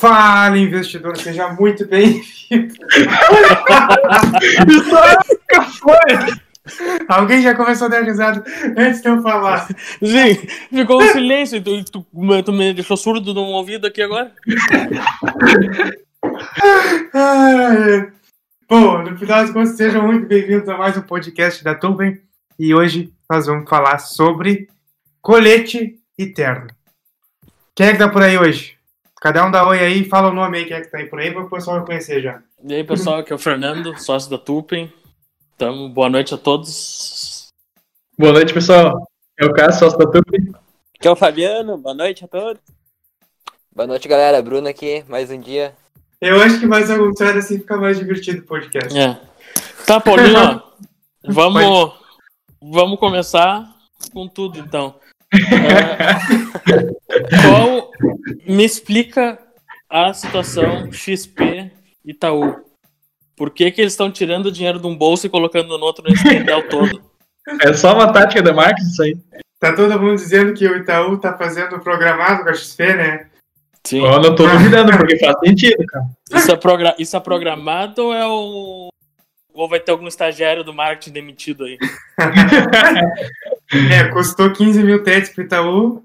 Fala, investidor, seja muito bem-vindo. Alguém já começou a dar risada antes de eu falar. Sim, ficou um silêncio tu, tu, tu me deixou surdo no ouvido aqui agora. Bom, no final das contas, sejam muito bem-vindos a mais um podcast da Tuben. E hoje nós vamos falar sobre colete e terno. Quem é que tá por aí hoje? Cada um dá oi aí, fala o nome aí, quem é que tá aí por aí, para o pessoal conhecer já. E aí, pessoal, aqui é o Fernando, sócio da Tupen. Então, boa noite a todos. Boa noite, pessoal. É o Cássio, sócio da Tupen. Aqui é o Fabiano, boa noite a todos. Boa noite, galera. Bruno aqui, mais um dia. Eu acho que mais algum sério assim fica mais divertido o podcast. É. Tá, Paulinho, vamos, vamos começar com tudo, então. É, qual me explica a situação XP Itaú? Por que, que eles estão tirando o dinheiro de um bolso e colocando no outro nesse pendel todo? É só uma tática de marketing isso aí. Tá todo mundo dizendo que o Itaú tá fazendo programado com a XP, né? Sim. Eu não tô duvidando, porque faz sentido, cara. Isso é, progra isso é programado ou é o. Ou vai ter algum estagiário do marketing demitido aí? É, custou 15 mil TEDs pro Itaú.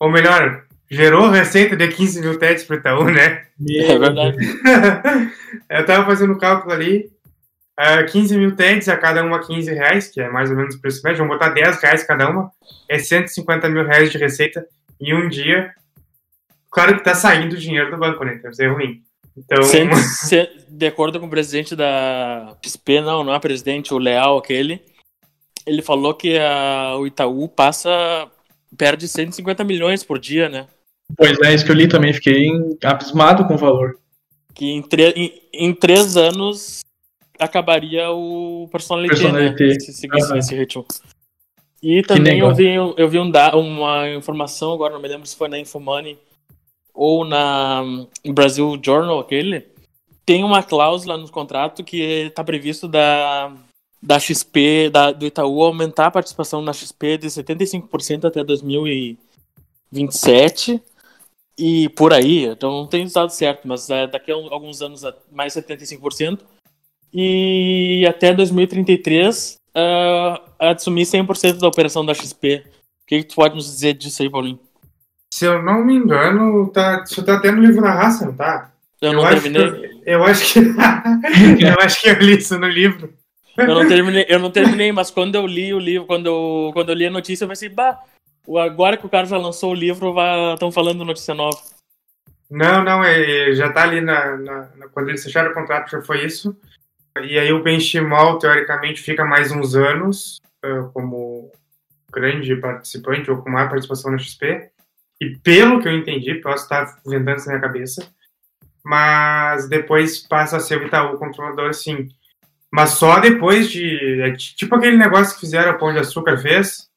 Ou melhor, gerou receita de 15 mil TEDs pro Itaú, né? É verdade. Eu tava fazendo o cálculo ali. Uh, 15 mil TEDs a cada uma 15 reais, que é mais ou menos o preço médio. Vamos botar 10 reais cada uma. É 150 mil reais de receita em um dia. Claro que tá saindo dinheiro do banco, né? Deve ser ruim. Então, Sem- se- de acordo com o presidente da XP, não, não é presidente, o Leal aquele, ele falou que a- o Itaú passa, perde 150 milhões por dia, né? Pois é, isso que eu li também, fiquei abismado com o valor. Que em, em- em três anos acabaria o personalité, Personalité. né? Se seguisse Aham. nesse ritmo. E também eu vi, eu vi um da, uma informação, agora não me lembro se foi na Infomoney ou na Brasil Journal, aquele. Tem uma cláusula no contrato que está previsto da, da XP, da, do Itaú, aumentar a participação na XP de 75% até 2027 e por aí. Então não tem os dados certos, mas é, daqui a alguns anos a- mais 75%. E até 2033 uh, assumir 100% da operação da XP. O que, que tu pode nos dizer disso aí, Paulinho? Se eu não me engano, tá, isso tá até no livro na raça, não tá? Eu não acho terminei. que, eu acho que eu acho que eu li isso no livro. Eu não terminei, eu não terminei, mas quando eu li o livro, quando eu, quando eu li a notícia, eu pensei, bah, agora que o cara já lançou o livro, estão falando notícia nova. Não, não, é, já tá ali na, na- na- quando eles fecharam o contrato já foi isso. E aí o Benchimol, teoricamente, fica mais uns anos ah, como grande participante ou com maior participação na XP. E pelo que eu entendi, posso estar inventando isso na minha cabeça, mas depois passa a ser o Itaú controlador, sim. Mas só depois de. É ti- tipo aquele negócio que fizeram a Pão de Açúcar fez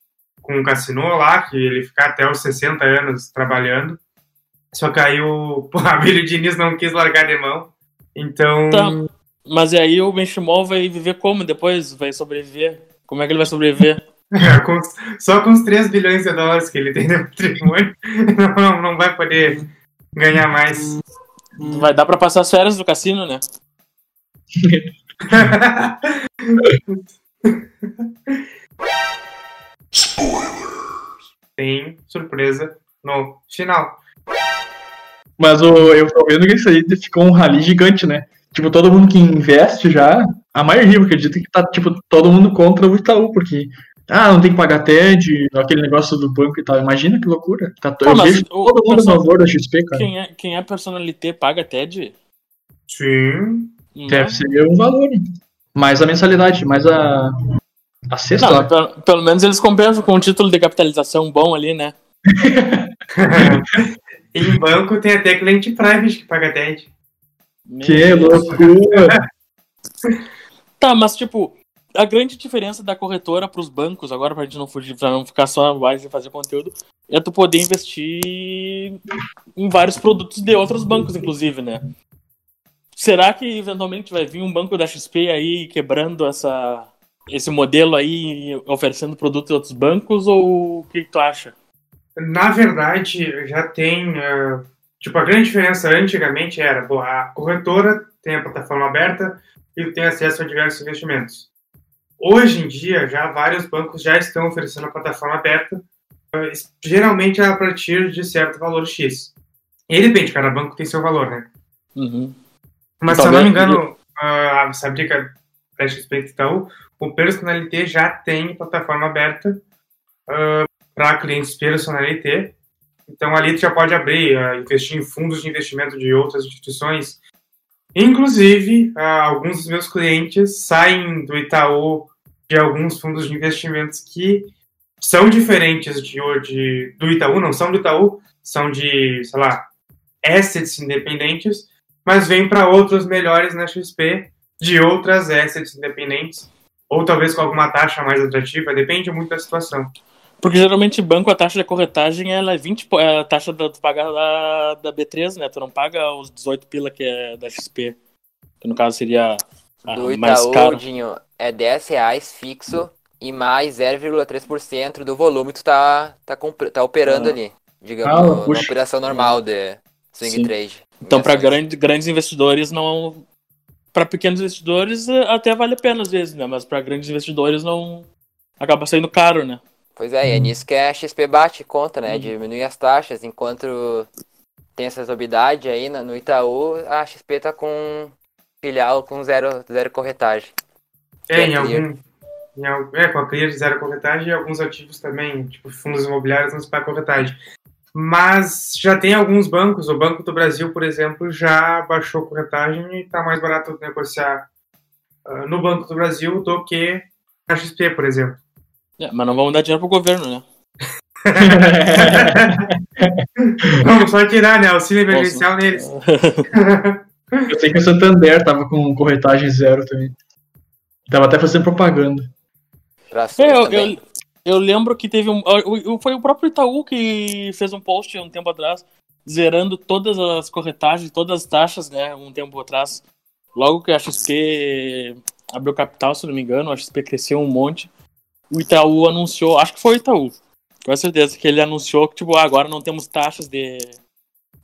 com o Cassino lá, que ele ficar até os 60 anos trabalhando. Só que aí o, Abílio Diniz não quis largar de mão. Então. Tá. Mas aí o Benchimol vai viver como depois? Vai sobreviver? Como é que ele vai sobreviver? Com os- só com os 3 bilhões de dólares que ele tem no patrimônio, não, não, não vai poder ganhar mais. Vai dar pra passar as férias do cassino, né? Tem surpresa no final. Mas o, eu tô vendo que isso aí ficou um rally gigante, né? Tipo, todo mundo que investe já, a maioria, eu acredito que tá, tipo, todo mundo contra o Itaú, porque, ah, não tem que pagar TED, aquele negócio do banco e tal. Imagina que loucura. Tá, Pô, eu mas vejo o todo mundo a favor da XP, cara. Quem é, quem é personalité paga TED? Sim. Não Deve é? ser um valor. né? Mais a mensalidade, mais a. A cesta. Não, lá. pelo, pelo menos eles compensam com um título de capitalização bom ali, né? em banco tem até cliente private que paga TED. Meu Que Deus. loucura. Tá, mas tipo, a grande diferença da corretora pros bancos, agora pra gente não fugir, pra não ficar só mais e fazer conteúdo, é tu poder investir em vários produtos de outros bancos, inclusive, né? Será que eventualmente vai vir um banco da XP aí quebrando essa, esse modelo aí, oferecendo produtos de outros bancos, ou o que, tu acha? Na verdade, já tem. ah, Tipo, a grande diferença antigamente era, bom, a corretora tem a plataforma aberta e tem acesso a diversos investimentos. Hoje em dia, já vários bancos já estão oferecendo a plataforma aberta, eh, geralmente a partir de certo valor X. E depende, cada banco tem seu valor, né? Uhum. Mas, se eu não me engano, uh, essa briga da XP Itaú, o Personalité já tem plataforma aberta uh, para clientes Personalité. Então, ali tu já pode abrir, uh, investir em fundos de investimento de outras instituições. Inclusive, uh, alguns dos meus clientes saem do Itaú de alguns fundos de investimentos que são diferentes de, de, do Itaú, não são do Itaú, são de, sei lá, assets independentes, mas vêm para outros melhores na XP de outras assets independentes, ou talvez com alguma taxa mais atrativa, depende muito da situação. Porque geralmente banco, a taxa de corretagem ela é 20, é a taxa da, tu paga da, da B3, né? Tu não paga os 18 pila que é da XP. Que no caso seria a Do mais Itaú, caro. Dinho, é 10 reais fixo e mais 0,3% do volume que tu tá, tá, tá operando Ah. ali. Digamos, Ah, puxa. operação normal de swing Sim. trade. Então, para grande, grandes investidores, não. Para pequenos investidores, eh, até vale a pena às vezes, né? Mas para grandes investidores, não. Acaba saindo caro, né? Pois é, e é nisso que a XP bate conta, né? Diminui as taxas, enquanto tem essa exorbidade aí na- no Itaú, a XP tá com filial com zero, zero corretagem. É, em algum. Em, é, com a clear de zero corretagem e alguns ativos também, tipo fundos imobiliários não se paga corretagem. Mas já tem alguns bancos, o Banco do Brasil, por exemplo, já baixou corretagem e está mais barato negociar ah, no Banco do Brasil do que na XP, por exemplo. É, mas não vamos dar dinheiro pro governo, né? Vamos só tirar, né? Auxílio emergencial Nossa. neles. Eu sei que o Santander tava com corretagem zero também. Tava até fazendo propaganda. É, eu, eu, eu lembro que teve um. Foi o próprio Itaú que fez um post um tempo atrás, zerando todas as corretagens, todas as taxas, né? Um tempo atrás. Logo que a XP abriu capital, se não me engano, a XP cresceu um monte. O Itaú anunciou, acho que foi o Itaú, com certeza, que ele anunciou que, tipo, ah, agora não temos taxas de,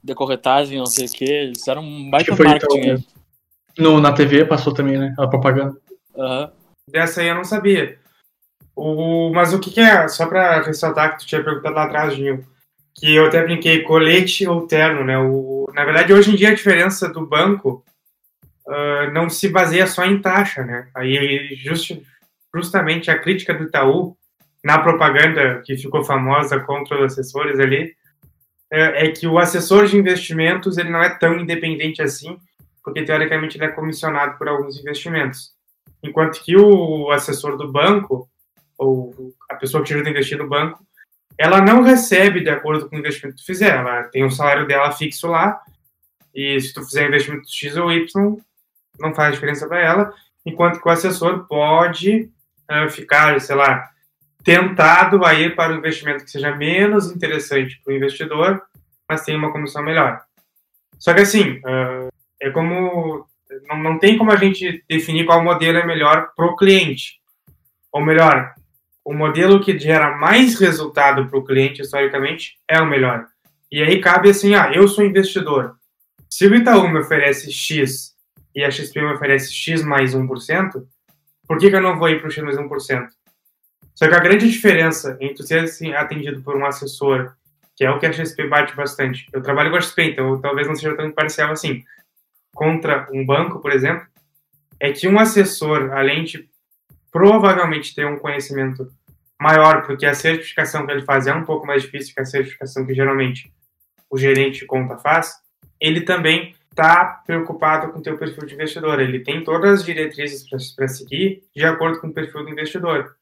de corretagem, não sei o que. Eles fizeram um baita que foi o marketing. Itaú. No, na TV passou também, né? A propaganda. Aham. Dessa aí eu não sabia. O, mas o que, que é, só para ressaltar que tu tinha perguntado lá atrás, Dinho, que eu até brinquei, colete ou terno, né? O, na verdade, hoje em dia a diferença do banco ah, não se baseia só em taxa, né? Aí justi- justamente a crítica do Itaú na propaganda que ficou famosa contra os assessores ali é, é que o assessor de investimentos ele não é tão independente assim, porque teoricamente ele é comissionado por alguns investimentos. Enquanto que o assessor do banco, ou a pessoa que ajuda a investir no banco, ela não recebe de acordo com o investimento que tu fizer. Ela tem o salário dela fixo lá, e se tu fizer investimento X ou Y, não faz diferença para ela. Enquanto que o assessor pode ficar, sei lá, tentado a ir para um investimento que seja menos interessante para o investidor, mas tem uma comissão melhor. Só que assim, eh, é como não, não tem como a gente definir qual modelo é melhor para o cliente. Ou melhor, o modelo que gera mais resultado para o cliente, historicamente, é o melhor. E aí cabe assim, ah, eu sou investidor. Se o Itaú me oferece X e a XP me oferece X mais 1%, por que, que eu não vou ir para o X mais 1%? Só que a grande diferença entre ser assim, atendido por um assessor, que é o que a XP bate bastante. Eu trabalho com a XP, então talvez não seja tão parcial assim contra um banco, por exemplo, é que um assessor, além de provavelmente ter um conhecimento maior, porque a certificação que ele faz é um pouco mais difícil que a certificação que geralmente o gerente de conta faz, ele também está preocupado com o teu perfil de investidor. Ele tem todas as diretrizes para seguir de acordo com o perfil do investidor.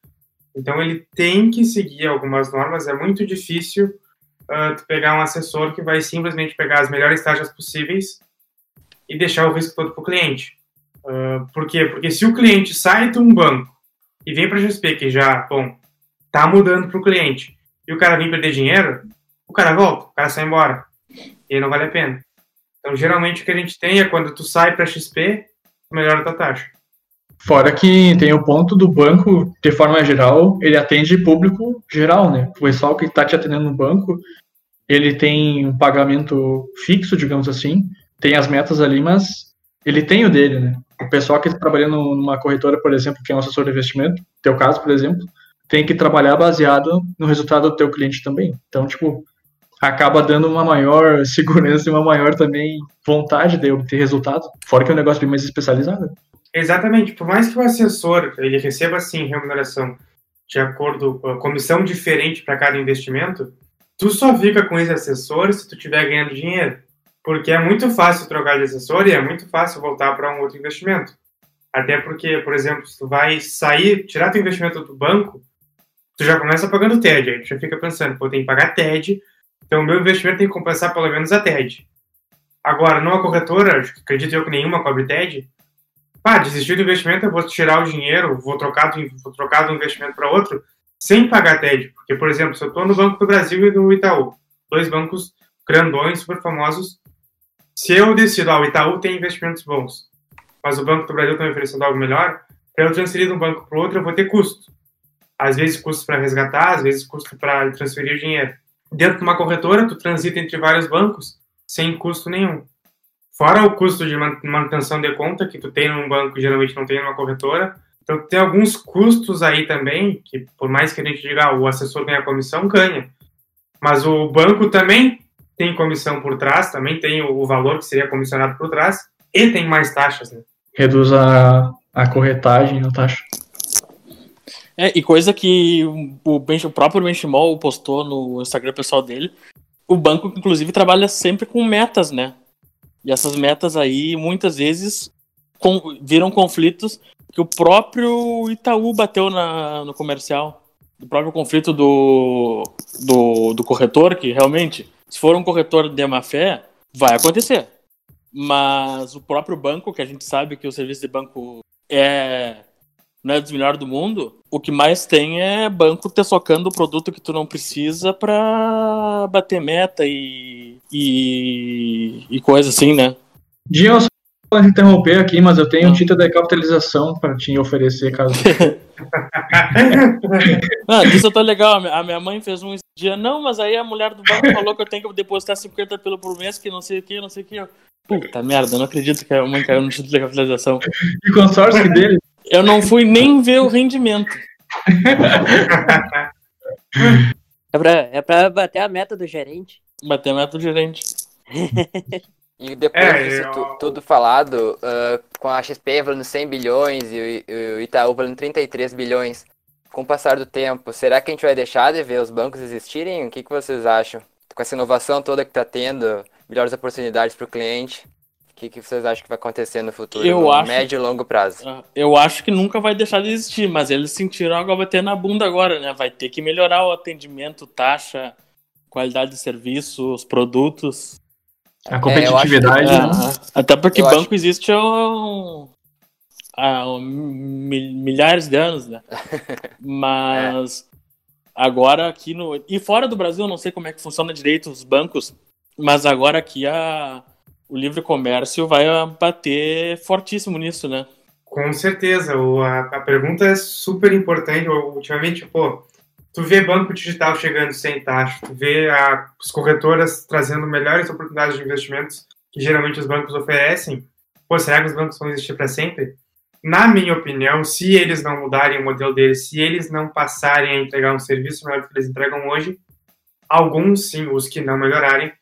Então ele tem que seguir algumas normas. É muito difícil uh, pegar um assessor que vai simplesmente pegar as melhores taxas possíveis e deixar o risco todo para o cliente. Uh, por quê? Porque se o cliente sai de um banco e vem para a XP, que já, bom, tá mudando para o cliente, e o cara vem perder dinheiro, o cara volta, o cara sai embora. E aí não vale a pena. Então, geralmente, o que a gente tem é quando tu sai para XP, melhora a tua taxa. Fora que tem o ponto do banco, de forma geral, ele atende público geral, né? O pessoal que está te atendendo no banco, ele tem um pagamento fixo, digamos assim, tem as metas ali, mas ele tem o dele, né? O pessoal que está trabalhando numa corretora, por exemplo, que é um assessor de investimento, teu caso, por exemplo, tem que trabalhar baseado no resultado do teu cliente também. Então, tipo, acaba dando uma maior segurança e uma maior também vontade de obter resultado, fora que é um negócio bem mais especializado. Exatamente. Por mais que o assessor ele receba assim remuneração de acordo com a comissão diferente para cada investimento, tu só fica com esse assessor se tu estiver ganhando dinheiro. Porque é muito fácil trocar de assessor e é muito fácil voltar para um outro investimento. Até porque, por exemplo, se tu vai sair, tirar teu investimento do banco, tu já começa pagando TED. Aí tu já fica pensando, pô, tem que pagar TED, então o meu investimento tem que compensar pelo menos a TED. Agora, numa corretora, acredito eu que nenhuma cobre TED, ah, desistir do investimento, eu vou tirar o dinheiro, vou trocar do, vou trocar do investimento para outro, sem pagar TED. Porque, por exemplo, se eu estou no Banco do Brasil e no Itaú, dois bancos grandões, super famosos, se eu decido, ah, o Itaú tem investimentos bons, mas o Banco do Brasil está me oferecendo algo melhor, para eu transferir de um banco para outro, eu vou ter custo. Às vezes custo para resgatar, às vezes custo para transferir o dinheiro. Dentro de uma corretora, tu transita entre vários bancos sem custo nenhum. Fora o custo de manutenção de conta que tu tem num banco geralmente não tem numa corretora. Então tem alguns custos aí também que por mais que a gente diga ah, o assessor ganha comissão, ganha. Mas o banco também tem comissão por trás, também tem o valor que seria comissionado por trás e tem mais taxas, né? Reduz a, a corretagem, a taxa. É, e coisa que o, o próprio Benchimol postou no Instagram pessoal dele, o banco, inclusive, trabalha sempre com metas, né? E essas metas aí, muitas vezes, com, viram conflitos que o próprio Itaú bateu na, no comercial. O próprio conflito do, do, do corretor, que realmente, se for um corretor de má fé, vai acontecer. Mas o próprio banco, que a gente sabe que o serviço de banco é não é dos melhores do mundo, o que mais tem é banco te socando o produto que tu não precisa pra bater meta e, e, e coisa assim, né? Só pode interromper aqui, mas eu tenho um título de capitalização para te oferecer, caso. ah, isso tá legal. A minha mãe fez um dia, não, mas aí a mulher do banco falou que eu tenho que depositar 50 pelo por mês, que não sei o que, não sei o que. Puta merda, não acredito que a mãe caiu no título de capitalização. E o consórcio dele eu não fui nem ver o rendimento. É pra, é pra bater a meta do gerente. Bater a meta do gerente. E depois é, disso eu... tudo falado, uh, com a XP valendo 100 bilhões e o Itaú valendo 33 bilhões, com o passar do tempo, será que a gente vai deixar de ver os bancos existirem? O que, que vocês acham? Com essa inovação toda que está tendo, melhores oportunidades para o cliente que, que vocês acham que vai acontecer no futuro, eu no acho, médio e longo prazo? Ah, eu acho que nunca vai deixar de existir, mas eles sentiram algo bater na bunda agora, né? Vai ter que melhorar o atendimento, taxa, qualidade de serviço, os produtos. A competitividade. É, né? até porque eu banco acho... existe há, um, há milhares de anos, né? Mas é. agora aqui no. E fora do Brasil, eu não sei como é que funciona direito os bancos, mas agora aqui a o livre comércio vai bater fortíssimo nisso, né? Com certeza. O, a, a, pergunta é super importante. Ultimamente, pô, tu vê banco digital chegando sem taxa, tu vê a, as corretoras trazendo melhores oportunidades de investimentos que geralmente os bancos oferecem. Pô, será que os bancos vão existir para sempre? Na minha opinião, se eles não mudarem o modelo deles, se eles não passarem a entregar um serviço melhor que eles entregam hoje, alguns sim, os que não melhorarem,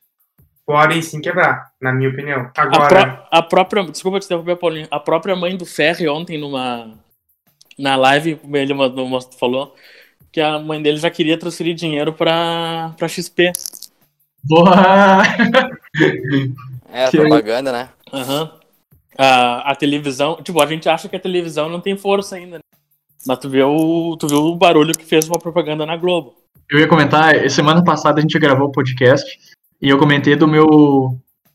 podem sim quebrar, na minha opinião. Agora. A, pró a própria. Desculpa te interromper, Paulinho. A própria mãe do Ferri ontem numa. Na live, ele falou que a mãe dele já queria transferir dinheiro pra, pra XP. Boa! É, a propaganda, né? Aham. Uhum. A, a televisão. Tipo, a gente acha que a televisão não tem força ainda. Né? Mas tu viu, o, tu viu o barulho que fez uma propaganda na Globo. Eu ia comentar, semana passada a gente gravou o podcast e eu comentei do meu.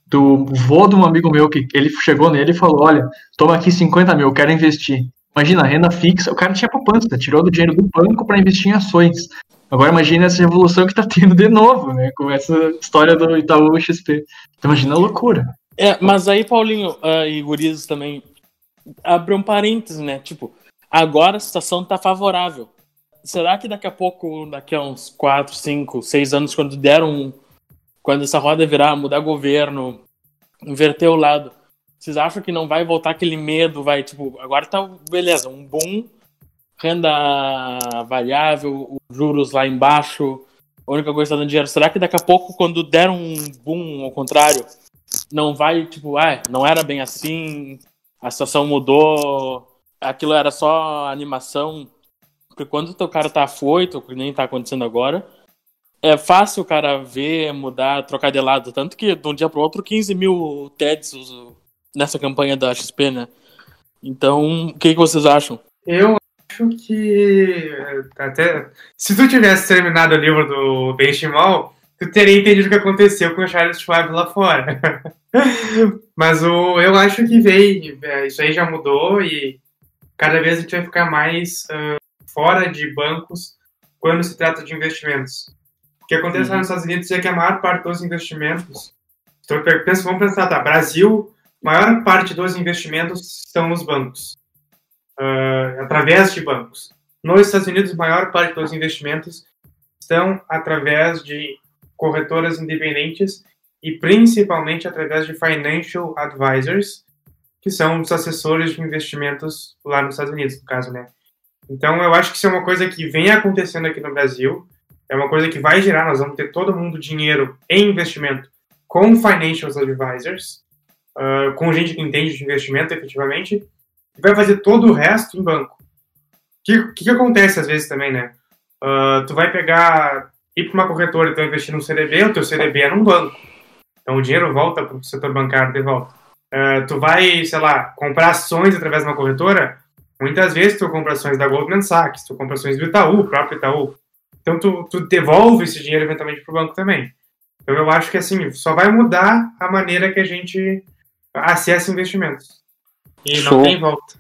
do vô de um amigo meu, que ele chegou nele e falou: Olha, toma aqui 50 mil, quero investir. Imagina, renda fixa, o cara tinha poupança, tirou do dinheiro do banco para investir em ações. Agora imagina essa revolução que está tendo de novo, né? Com essa história do Itaú XP. Então imagina a loucura. É, mas aí, Paulinho uh, e Gurizos também, abre um parênteses, né? Tipo, agora a situação está favorável. Será que daqui a pouco, daqui a uns 4, 5, 6 anos, quando deram um, quando essa roda virar, mudar governo, inverter o lado, vocês acham que não vai voltar aquele medo, vai, tipo, agora tá, beleza, um boom, renda variável, juros lá embaixo, a única coisa que tá dando dinheiro. Será que daqui a pouco, quando der um boom ao contrário, não vai, tipo, ah, não era bem assim, a situação mudou, aquilo era só animação. Porque quando o cara tá afoito, que nem tá acontecendo agora, é fácil o cara ver, mudar, trocar de lado. Tanto que de um dia pro outro, 15 mil TEDs nessa campanha da XP, né? Então, o que, que vocês acham? Eu acho que até se tu tivesse terminado o livro do Benchimol, tu teria entendido o que aconteceu com o Charles Schwab lá fora. Mas o, eu acho que veio, é, isso aí já mudou e cada vez a gente vai ficar mais uh, fora de bancos quando se trata de investimentos. O que acontece uhum. lá nos Estados Unidos é que a maior parte dos investimentos, então, pensa, vamos pensar, tá, Brasil, maior parte dos investimentos são nos bancos, uh, através de bancos. Nos Estados Unidos, maior parte dos investimentos estão através de corretoras independentes e principalmente através de financial advisors, que são os assessores de investimentos lá nos Estados Unidos, no caso, né? Então, eu acho que isso é uma coisa que vem acontecendo aqui no Brasil, é uma coisa que vai gerar, nós vamos ter todo mundo dinheiro em investimento com financial advisors, uh, com gente que entende de investimento efetivamente, e vai fazer todo o resto em banco. O que, que, que, acontece às vezes também, né? Uh, tu vai pegar, ir para uma corretora e tu investir num CDB, o teu CDB é num banco. Então o dinheiro volta para o setor bancário de volta. Uh, tu vai, sei lá, comprar ações através de uma corretora, muitas vezes tu compra ações da Goldman Sachs, tu compra ações do Itaú, próprio Itaú. Então tu, tu devolve esse dinheiro eventualmente para o banco também. Então eu acho que assim, só vai mudar a maneira que a gente acessa investimentos. E Show. não tem volta.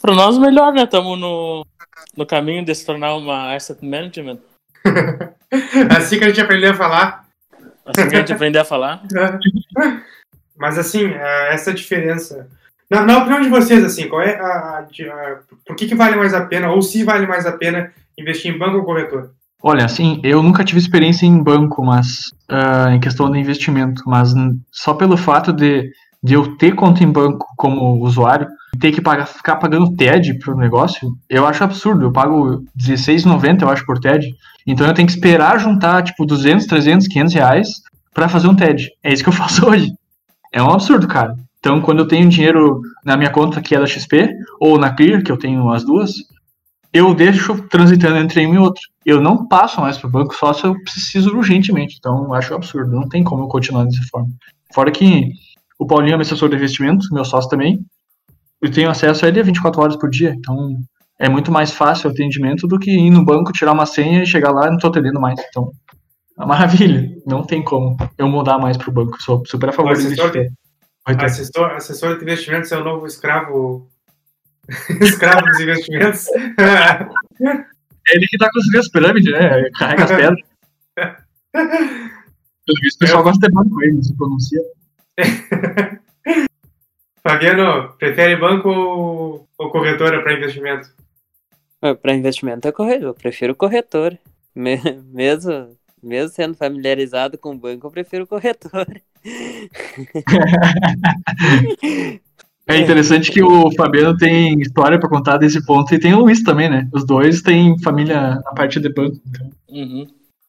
Para nós melhor, né? Estamos no, no caminho de se tornar uma asset management. assim que a gente aprender a falar. Assim que a gente aprender a falar. Mas assim, é, essa diferença. Na, na, opinião de vocês, assim, qual é a, a, a, Por que, que vale mais a pena, ou se vale mais a pena, investir em banco ou corretor? Olha, assim, eu nunca tive experiência em banco, mas uh, em questão de investimento, mas só pelo fato de, de eu ter conta em banco como usuário, ter que pagar, ficar pagando TED pro negócio, eu acho absurdo. Eu pago R$16,90, eu acho, por TED. Então eu tenho que esperar juntar, tipo, 200, 300, 500 reais para fazer um TED. É isso que eu faço hoje. É um absurdo, cara. Então, quando eu tenho dinheiro na minha conta, que é da XP, ou na Clear, que eu tenho as duas, eu deixo transitando entre um e outro. Eu não passo mais para o banco só se eu preciso urgentemente. Então, eu acho absurdo. Não tem como eu continuar dessa forma. Fora que o Paulinho é meu assessor de investimento, meu sócio também. Eu tenho acesso a ele 24 horas por dia. Então, é muito mais fácil o atendimento do que ir no banco, tirar uma senha e chegar lá e não estou atendendo mais. Então, é maravilha. Não tem como eu mudar mais para o banco. Sou super a favor de. Assessor, assessor de investimentos é o novo escravo Escravo dos investimentos. É ele que tá construindo as pirâmides, né? Carrega as pedras. Pelo visto, o pessoal Eu... gosta de banco ele, se pronuncia. Fabiano, prefere banco ou, ou corretora para investimento? Ah, para investimento é corretor, eu prefiro corretor. Mesmo, mesmo sendo familiarizado com o banco, eu prefiro corretor. É interessante que o Fabiano tem história para contar desse ponto e tem o Luiz também, né? Os dois têm família na parte de banco. Então. Uhum.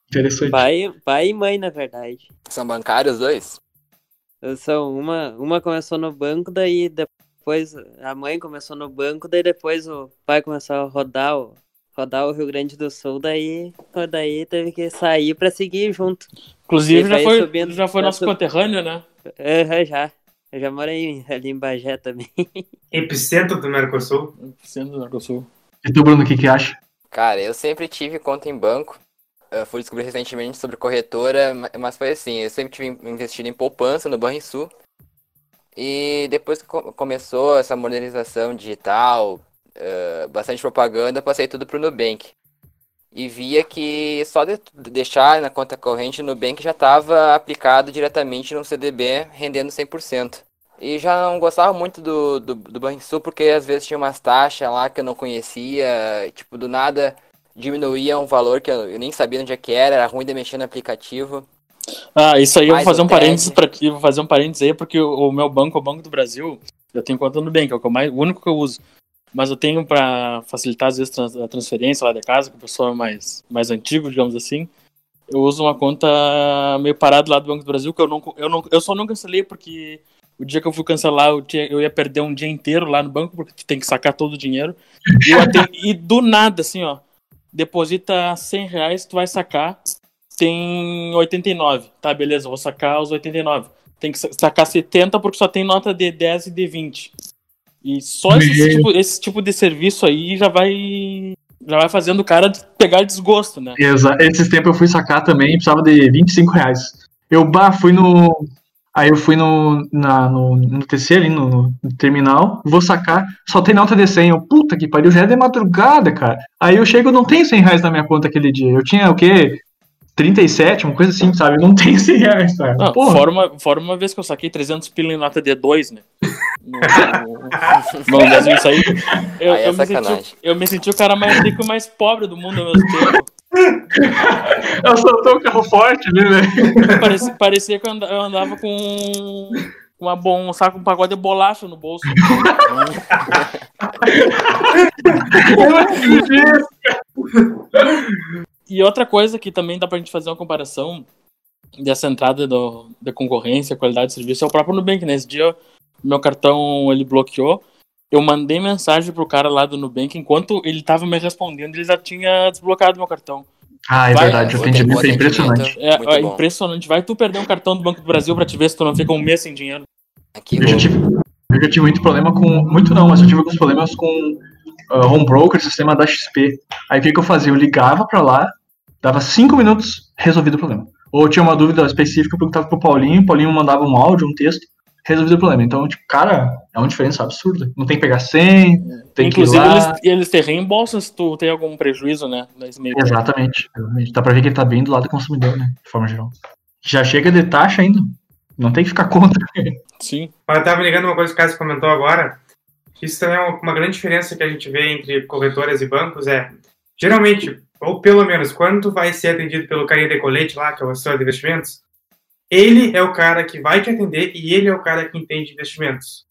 Interessante. Pai, pai e mãe, na verdade. São bancários os dois? São uma, uma começou no banco, daí depois a mãe começou no banco, daí depois o pai começou a rodar o, rodar o Rio Grande do Sul, daí, daí teve que sair para seguir junto. Inclusive já foi, subindo, já foi nosso sub... conterrâneo, né? É, já. Eu já morei ali em Bagé também. Epicentro do Mercosul. Epicentro do Mercosul. E tu, Bruno, o que que acha? Cara, eu sempre tive conta em banco. Eu fui descobrir recentemente sobre corretora, mas foi assim, eu sempre tive investido em poupança no Banrisul. E depois que começou essa modernização digital, uh, bastante propaganda, passei tudo pro Nubank. E via que só de deixar na conta corrente no Nubank já estava aplicado diretamente no CDB, rendendo 100%. E já não gostava muito do, do, do Banrisul, porque às vezes tinha umas taxas lá que eu não conhecia, tipo, do nada diminuía um valor que eu, eu nem sabia onde é que era, era ruim de mexer no aplicativo. Ah, isso aí eu vou fazer um parênteses para aqui, vou fazer um parênteses aí, porque o, o, meu banco, o Banco do Brasil, eu tenho conta no Nubank, é o, mais, o único que eu uso. Mas eu tenho para facilitar às vezes a transferência lá da casa, que o pessoal é mais, mais antigo, digamos assim. Eu uso uma conta meio parada lá do Banco do Brasil, que eu não, eu não eu só não cancelei porque o dia que eu fui cancelar, eu, tinha, eu ia perder um dia inteiro lá no banco, porque tu tem que sacar todo o dinheiro. E, e do nada, assim, ó, deposita 100 reais, tu vai sacar, tem 89. Tá, beleza, vou sacar os 89. Tem que sacar 70 porque só tem nota de 10 e de 20. E só esse tipo, esse tipo de serviço aí já vai já vai fazendo o cara pegar desgosto, né? Exato. Esses tempos eu fui sacar também, precisava de 25 reais. Eu bah, fui no, Aí eu fui no, na, no, no TC ali, no, no, terminal, vou sacar, só tem nota de 100. Eu, puta que pariu, já é de madrugada, cara. Aí eu chego, não tenho 100 reais na minha conta aquele dia. Eu tinha o quê? 37, uma coisa assim, sabe? Eu não tenho 100 reais, cara. Não, fora, uma, fora uma vez que eu saquei 300 pila em nota de 2, né? No, no, no isso aí. Eu, aí é eu, me senti, eu me senti o cara mais rico e mais pobre do mundo ao mesmo tempo. Eu soltou um carro forte ali, né? Parecia, parecia que eu andava com uma bom, um saco, um pacote de bolacha no bolso. e outra coisa que também dá pra gente fazer uma comparação dessa entrada do, da concorrência, qualidade de serviço, é o próprio Nubank. Nesse dia, meu cartão ele bloqueou eu mandei mensagem pro cara lá do Nubank, enquanto ele tava me respondendo, ele já tinha desbloqueado meu cartão. Ah, é Vai, verdade, o atendimento é impressionante. É, é impressionante. Vai tu perder um cartão do Banco do Brasil pra te ver se tu não fica um mês sem dinheiro. Aqui, eu, já tive, eu já tive muito problema com. Muito não, mas eu tive alguns problemas com uh, home broker, sistema da XP. Aí o que, que eu fazia? Eu ligava pra lá, dava cinco minutos, resolvido o problema. Ou tinha uma dúvida específica, eu perguntava pro Paulinho, o Paulinho mandava um áudio, um texto, resolvido o problema. Então, tipo, cara, é uma diferença absurda. Não tem que pegar 100, tem Inclusive, que ir lá... eles, eles te reembolsam se tu tem algum prejuízo, né? Exatamente, exatamente. Dá pra ver que ele tá bem do lado do consumidor, né? De forma geral. Já chega de taxa ainda. Não tem que ficar contra. Sim. Mas eu tava ligando uma coisa que o Cássio comentou agora. Isso também é uma grande diferença que a gente vê entre corretoras e bancos. É, geralmente, ou pelo menos, quando tu vai ser atendido pelo carinha de colete lá, que é o assessor de investimentos, ele é o cara que vai te atender e ele é o cara que entende investimentos.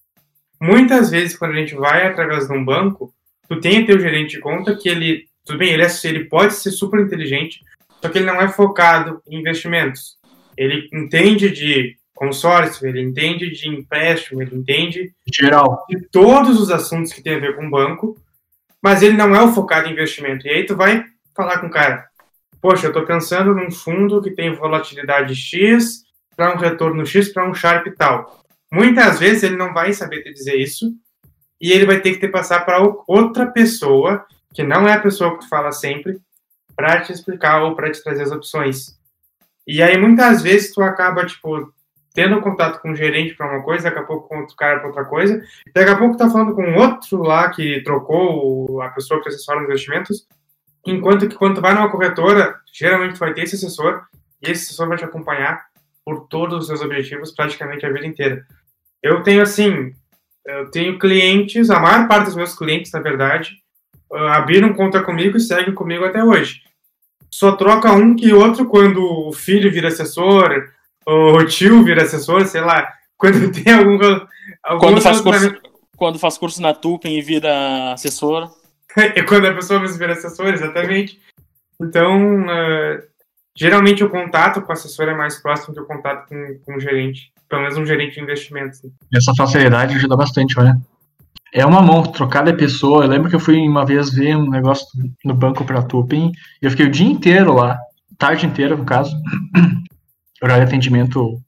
Muitas vezes, quando a gente vai através de um banco, tu tem teu gerente de conta que ele, tudo bem, ele, é, ele pode ser super inteligente, só que ele não é focado em investimentos. Ele entende de consórcio, ele entende de empréstimo, ele entende geral de todos os assuntos que tem a ver com o banco, mas ele não é o focado em investimento. E aí tu vai falar com o cara, poxa, eu estou pensando num fundo que tem volatilidade X, para um retorno X para um Sharp tal. Muitas vezes ele não vai saber te dizer isso e ele vai ter que te passar para outra pessoa, que não é a pessoa que tu fala sempre, para te explicar ou para te trazer as opções. E aí muitas vezes tu acaba, tipo, tendo contato com um gerente para uma coisa, daqui a pouco com outro cara para outra coisa, daqui a pouco tá falando com outro lá que trocou a pessoa que assessora os investimentos, enquanto que quando vai numa corretora, geralmente vai ter esse assessor, e esse assessor vai te acompanhar por todos os seus objetivos praticamente a vida inteira. Eu tenho assim, eu tenho clientes, a maior parte dos meus clientes, na verdade, ah, abriram conta comigo e seguem comigo até hoje. Só troca um que outro quando o filho vira assessor, o tio vira assessor, sei lá, quando tem algum. algum quando, faz curso, quando faz curso na Tupem e vira assessor. é quando a pessoa vira assessor, exatamente. Então, uh, Geralmente o contato com o assessor é mais próximo do contato com, com o gerente, pelo menos um gerente de investimentos. Né? Essa facilidade ajuda bastante, olha. É uma mão, trocar de pessoa. Eu lembro que eu fui uma vez ver um negócio no banco para Tupin e eu fiquei o dia inteiro lá, tarde inteira no caso, horário de atendimento,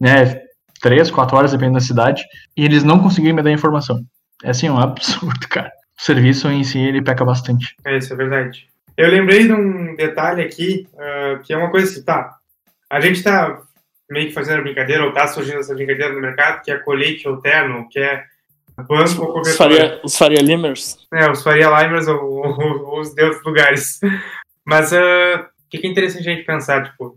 né, três, quatro horas, dependendo da cidade, e eles não conseguiram me dar informação. É assim, um absurdo, cara. O serviço em si, ele peca bastante. É, isso é verdade. Eu lembrei de um detalhe aqui, uh, que é uma coisa que, tá, a gente tá meio que fazendo a brincadeira, ou tá surgindo essa brincadeira no mercado, que é colete alterno, que é banco ou Os Faria, os faria Limers. É, os Faria Limers ou, ou, ou os deuses lugares. Mas uh, o que é interessante a gente pensar, tipo,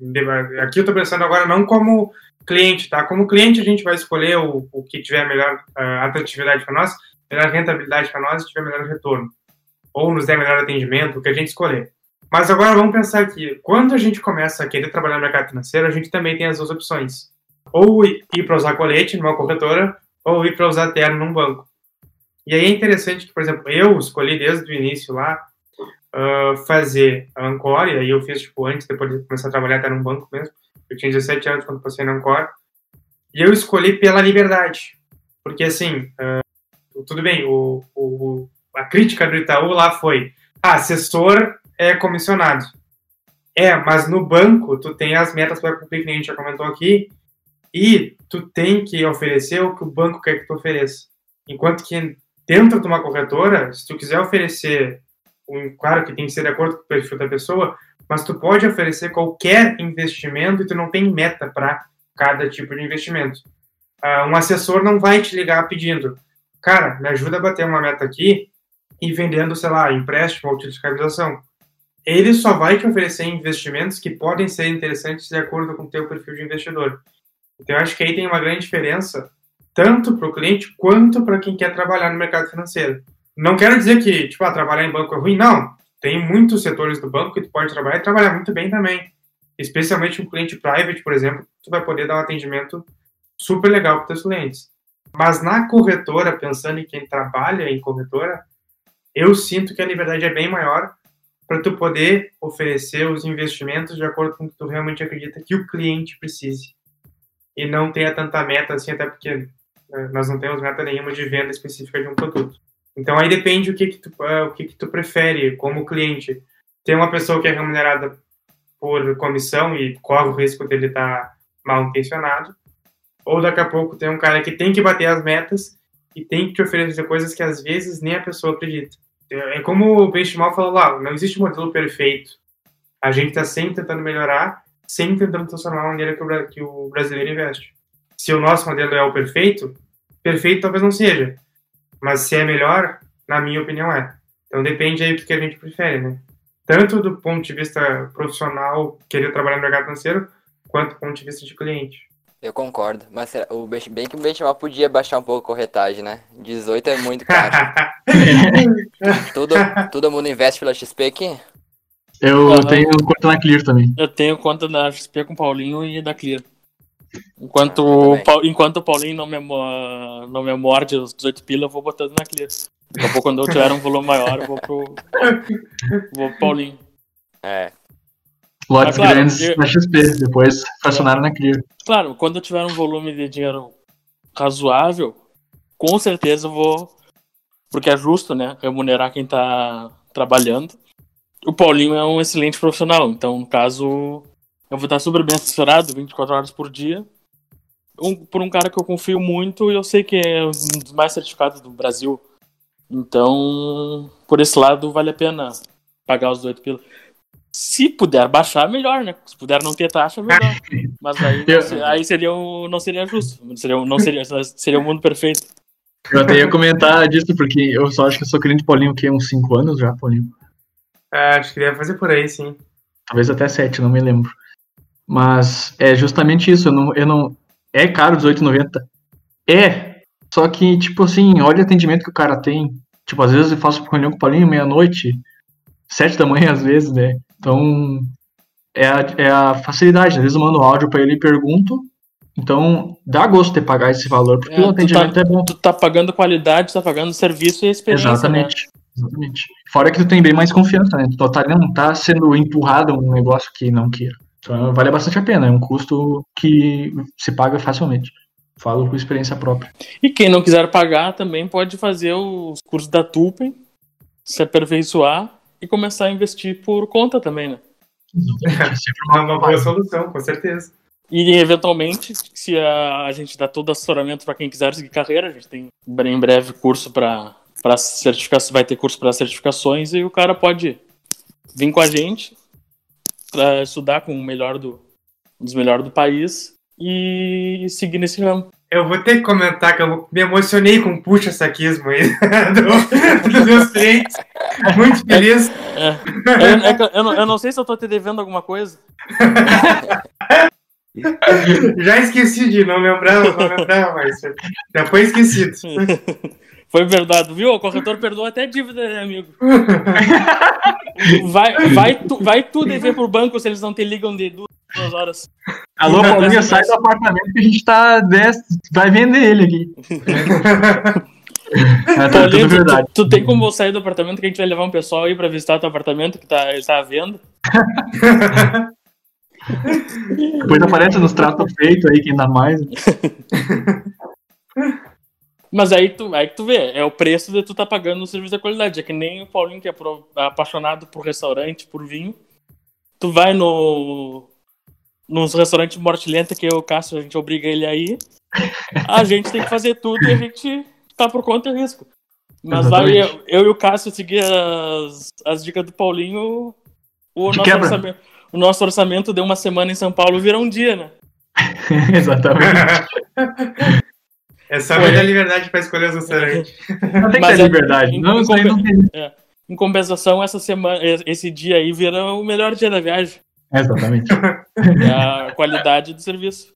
aqui eu tô pensando agora não como cliente, tá? Como cliente a gente vai escolher o, o que tiver melhor uh, atratividade para nós, melhor rentabilidade para nós e tiver melhor retorno ou nos der melhor atendimento, o que a gente escolher. Mas agora vamos pensar aqui. Quando a gente começa a querer trabalhar no mercado financeiro, a gente também tem as duas opções. Ou ir para usar colete numa corretora, ou ir para usar terno num banco. E aí é interessante que, por exemplo, eu escolhi desde o início lá uh, fazer a Ancor, e aí eu fiz tipo antes, depois de começar a trabalhar até num banco mesmo. Eu tinha 17 anos quando passei na Ancor. E eu escolhi pela liberdade. Porque assim, uh, tudo bem, o, o, a crítica do Itaú lá foi: ah, assessor é comissionado. É, mas no banco tu tem as metas para cumprir, que a gente já comentou aqui, e tu tem que oferecer o que o banco quer que tu ofereça. Enquanto que dentro de uma corretora, se tu quiser oferecer, claro que tem que ser de acordo com o perfil da pessoa, mas tu pode oferecer qualquer investimento e tu não tem meta para cada tipo de investimento. Uh, um assessor não vai te ligar pedindo, cara, me ajuda a bater uma meta aqui e vendendo, sei lá, empréstimo ou título de ele só vai te oferecer investimentos que podem ser interessantes de acordo com o teu perfil de investidor. Então, eu acho que aí tem uma grande diferença, tanto para o cliente quanto para quem quer trabalhar no mercado financeiro. Não quero dizer que, tipo, ah, trabalhar em banco é ruim, não. Tem muitos setores do banco que tu pode trabalhar e trabalhar muito bem também. Especialmente um cliente private, por exemplo, tu vai poder dar um atendimento super legal para os clientes. Mas na corretora, pensando em quem trabalha em corretora, eu sinto que a liberdade é bem maior para tu poder oferecer os investimentos de acordo com o que tu realmente acredita que o cliente precise. E não tenha tanta meta assim, até porque né, nós não temos meta nenhuma de venda específica de um produto. Então aí depende o que que tu, uh, o que que tu prefere como cliente. Tem uma pessoa que é remunerada por comissão e corre o risco dele estar tá mal intencionado, ou daqui a pouco tem um cara que tem que bater as metas e tem que te oferecer coisas que às vezes nem a pessoa acredita. É como o Benchimol falou lá, não existe modelo perfeito. A gente está sempre tentando melhorar, sempre tentando transformar a maneira que o, que o brasileiro investe. Se o nosso modelo é o perfeito, perfeito talvez não seja. Mas se é melhor, na minha opinião é. Então depende aí do que a gente prefere, né? Tanto do ponto de vista profissional, querer trabalhar no mercado financeiro, quanto do ponto de vista de cliente. Eu concordo, mas o bem que o benchmark podia baixar um pouco a corretagem, né? 18 é muito caro. todo, todo mundo investe pela XP aqui? Eu tenho conta na Clear também. Eu tenho conta na XP com o Paulinho e da Clear. Enquanto, ah, enquanto o Paulinho não me, não me morde os 18 pila, eu vou botando na Clear. Daqui a pouco, quando eu tiver um volume maior, eu vou pro, vou pro Paulinho. É, Lotes claro, grandes eu... na XP, depois fracionaram na Clear. Claro, quando eu tiver um volume de dinheiro razoável, com certeza eu vou. Porque é justo, né? Remunerar quem tá trabalhando. O Paulinho é um excelente profissional, então, no caso, eu vou estar super bem assessorado 24 horas por dia. Um, por um cara que eu confio muito e eu sei que é um dos mais certificados do Brasil. Então, por esse lado, vale a pena pagar os 8 pila. Se puder baixar, melhor, né? Se puder não ter taxa, melhor. Mas aí, aí seria não seria justo. Seria, não seria, seria o mundo perfeito. Eu até ia comentar disso, porque eu só acho que eu sou cliente Paulinho que uns 5 anos já, Paulinho. É, acho que deve fazer por aí, sim. Talvez até 7, não me lembro. Mas é justamente isso, eu não. Eu não é caro 18,90. É. Só que, tipo assim, olha o atendimento que o cara tem. Tipo, às vezes eu faço reunião com o Paulinho meia-noite, sete da manhã, às vezes, né? Então, é a, é a facilidade. Às vezes eu mando áudio para ele e pergunto. Então, dá gosto de pagar esse valor, porque é, o atendimento tá, é bom. Tu tá pagando qualidade, tu tá pagando serviço e experiência. Né? Exatamente. Né? Exatamente. Fora que tu tem bem mais confiança, né? Tu tá, não tá sendo empurrado um negócio que não queira. Então, vale bastante a pena. É um custo que se paga facilmente. Falo com experiência própria. E quem não quiser pagar também pode fazer os cursos da Tupen, se aperfeiçoar e começar a investir por conta também, né? É uma boa solução, com certeza. E eventualmente, se a, a gente dá todo assessoramento para quem quiser seguir carreira, a gente tem em breve curso para para certificação, vai ter curso para certificações e o cara pode vir com a gente para estudar com o melhor do um dos melhores do país e seguir nesse ramo. Eu vou ter que comentar que eu me emocionei com o puxa-saquismo aí do, dos meus clientes. Muito feliz. É, é. É, eu, não, eu, não, sei se eu tô te devendo alguma coisa. Já esqueci de não lembrava, não lembrava, mas já foi esquecido. Foi verdade, viu? O corretor perdoa até dívida, né, amigo? vai, vai, tu, vai tu dever pro banco se eles não te ligam de duas, duas horas. Alô, Paulinho, sai do apartamento que a gente tá. Vai vender ele aqui. é, tá Paulinho, tudo verdade. Tu, tu, tem como sair do apartamento que a gente vai levar um pessoal aí pra visitar teu apartamento que tá, tá à venda? Depois aparece nos tratos feitos aí, quem dá mais. Mas aí tu, aí tu vê, é o preço de tu tá pagando no serviço de qualidade. É que nem o Paulinho que é pro, apaixonado por restaurante, por vinho. Tu vai no nos restaurantes morte lenta que eu, o Cássio, a gente obriga ele aí. A gente tem que fazer tudo e a gente tá por conta e risco. Mas lá eu, eu, e o Cássio seguir as, as dicas do Paulinho, o nosso, orçamento, o nosso orçamento de uma semana em São Paulo vira um dia, né? Exatamente. É só dar liberdade para escolher os restaurantes. Não tem que ter é, liberdade. Em, não, em, não tem. É, em compensação, essa semana, esse dia aí vira o melhor dia da viagem. Exatamente. É a qualidade do serviço.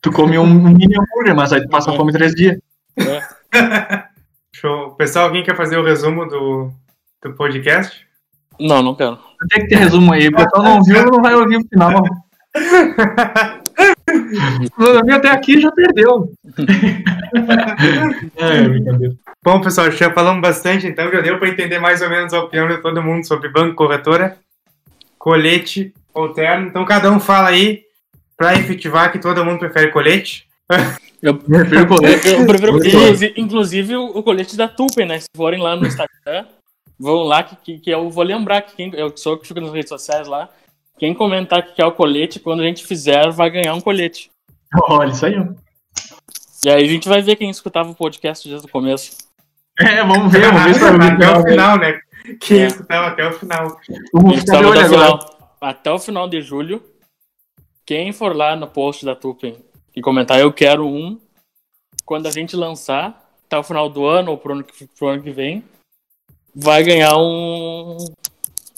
Tu come um mini hambúrguer, mas aí tu passa é. fome três dias. É. Show. Pessoal, alguém quer fazer o resumo do, do podcast? Não, não quero. Tem que ter resumo aí. O pessoal não viu, não vai ouvir o final. Não até aqui já perdeu. é, brincadeira. Bom, pessoal, já falamos bastante, então já deu para entender mais ou menos a opinião de todo mundo sobre banco, corretora, colete ou terno. Então cada um fala aí para efetivar que todo mundo prefere colete. Eu prefiro colete. Eu prefiro, inclusive, inclusive o, colete da Tupen, né? Se forem lá no Instagram, vão lá que, que, que eu vou lembrar que quem, eu sou que fica nas redes sociais lá. Quem comentar que quer o colete, quando a gente fizer, vai ganhar um colete. Olha, isso aí. E aí a gente vai ver quem escutava o podcast desde o começo. É, vamos ver, vamos ver se vai Até o final, né? Quem é. escutava até o final. Até o, final, até o final de julho. Quem for lá no post da Tupen e comentar eu quero um, quando a gente lançar, até o final do ano ou pro ano que, pro ano que vem, vai ganhar um,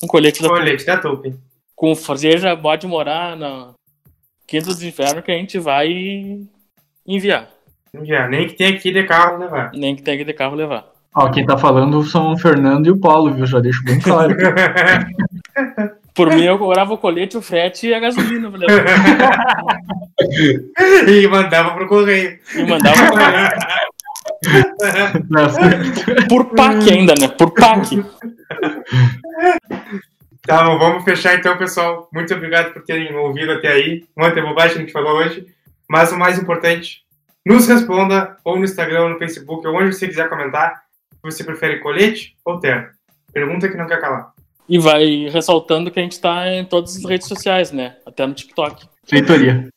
um colete da colete Tupen. da Tupen com seja pode morar na Quinta dos Infernos que a gente vai enviar. Enviar, nem que tenha que ir de carro levar. Nem que tenha que ir de carro levar. Ó, quem tá falando são o Fernando e o Paulo, viu? Já deixo bem claro. Por mim, eu cobrava o colete, o frete e a gasolina. e mandava pro correio. E mandava pro correio. Por PAC ainda, né? Por PAC. Tá bom, vamos fechar então, pessoal. Muito obrigado por terem ouvido até aí. Muita bobagem que a gente falou hoje. Mas o mais importante, nos responda ou no Instagram, ou no Facebook, ou onde você quiser comentar. Você prefere colete ou terra? Pergunta que não quer calar. E vai ressaltando que a gente está em todas as redes sociais, né? Até no TikTok. Feitoria.